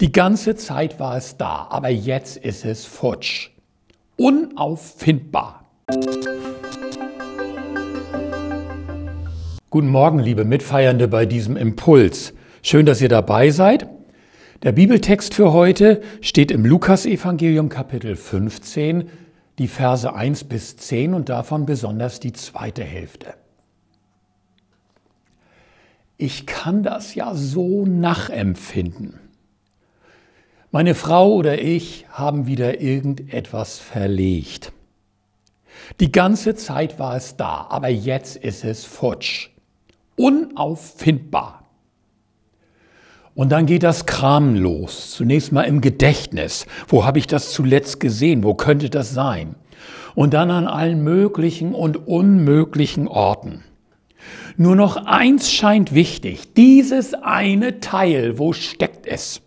Die ganze Zeit war es da, aber jetzt ist es futsch. Unauffindbar. Guten Morgen, liebe Mitfeiernde bei diesem Impuls. Schön, dass ihr dabei seid. Der Bibeltext für heute steht im Lukasevangelium Kapitel 15, die Verse 1 bis 10 und davon besonders die zweite Hälfte. Ich kann das ja so nachempfinden. Meine Frau oder ich haben wieder irgendetwas verlegt. Die ganze Zeit war es da, aber jetzt ist es futsch. Unauffindbar. Und dann geht das Kram los. Zunächst mal im Gedächtnis. Wo habe ich das zuletzt gesehen? Wo könnte das sein? Und dann an allen möglichen und unmöglichen Orten. Nur noch eins scheint wichtig. Dieses eine Teil, wo steckt es?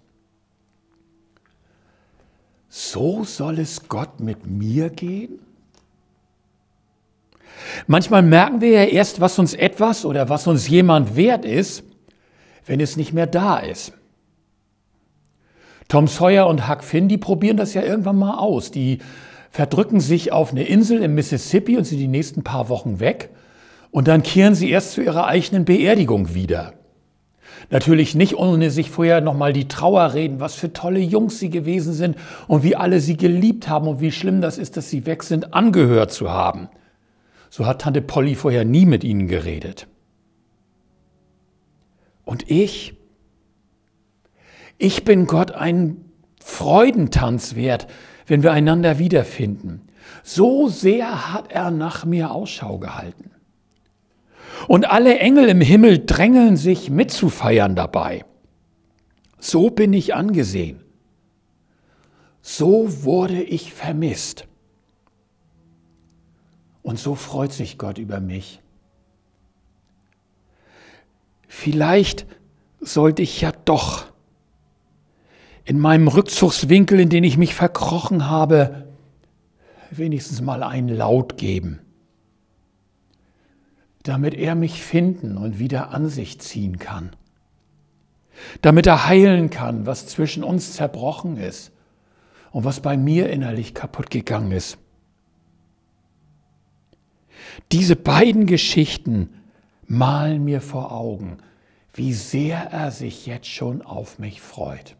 So soll es Gott mit mir gehen? Manchmal merken wir ja erst, was uns etwas oder was uns jemand wert ist, wenn es nicht mehr da ist. Tom Sawyer und Huck Finn, die probieren das ja irgendwann mal aus. Die verdrücken sich auf eine Insel im Mississippi und sind die nächsten paar Wochen weg. Und dann kehren sie erst zu ihrer eigenen Beerdigung wieder. Natürlich nicht, ohne sich vorher nochmal die Trauer reden, was für tolle Jungs sie gewesen sind und wie alle sie geliebt haben und wie schlimm das ist, dass sie weg sind, angehört zu haben. So hat Tante Polly vorher nie mit ihnen geredet. Und ich? Ich bin Gott einen Freudentanz wert, wenn wir einander wiederfinden. So sehr hat er nach mir Ausschau gehalten. Und alle Engel im Himmel drängeln sich mitzufeiern dabei. So bin ich angesehen. So wurde ich vermisst. Und so freut sich Gott über mich. Vielleicht sollte ich ja doch in meinem Rückzugswinkel, in den ich mich verkrochen habe, wenigstens mal einen Laut geben damit er mich finden und wieder an sich ziehen kann. Damit er heilen kann, was zwischen uns zerbrochen ist und was bei mir innerlich kaputt gegangen ist. Diese beiden Geschichten malen mir vor Augen, wie sehr er sich jetzt schon auf mich freut.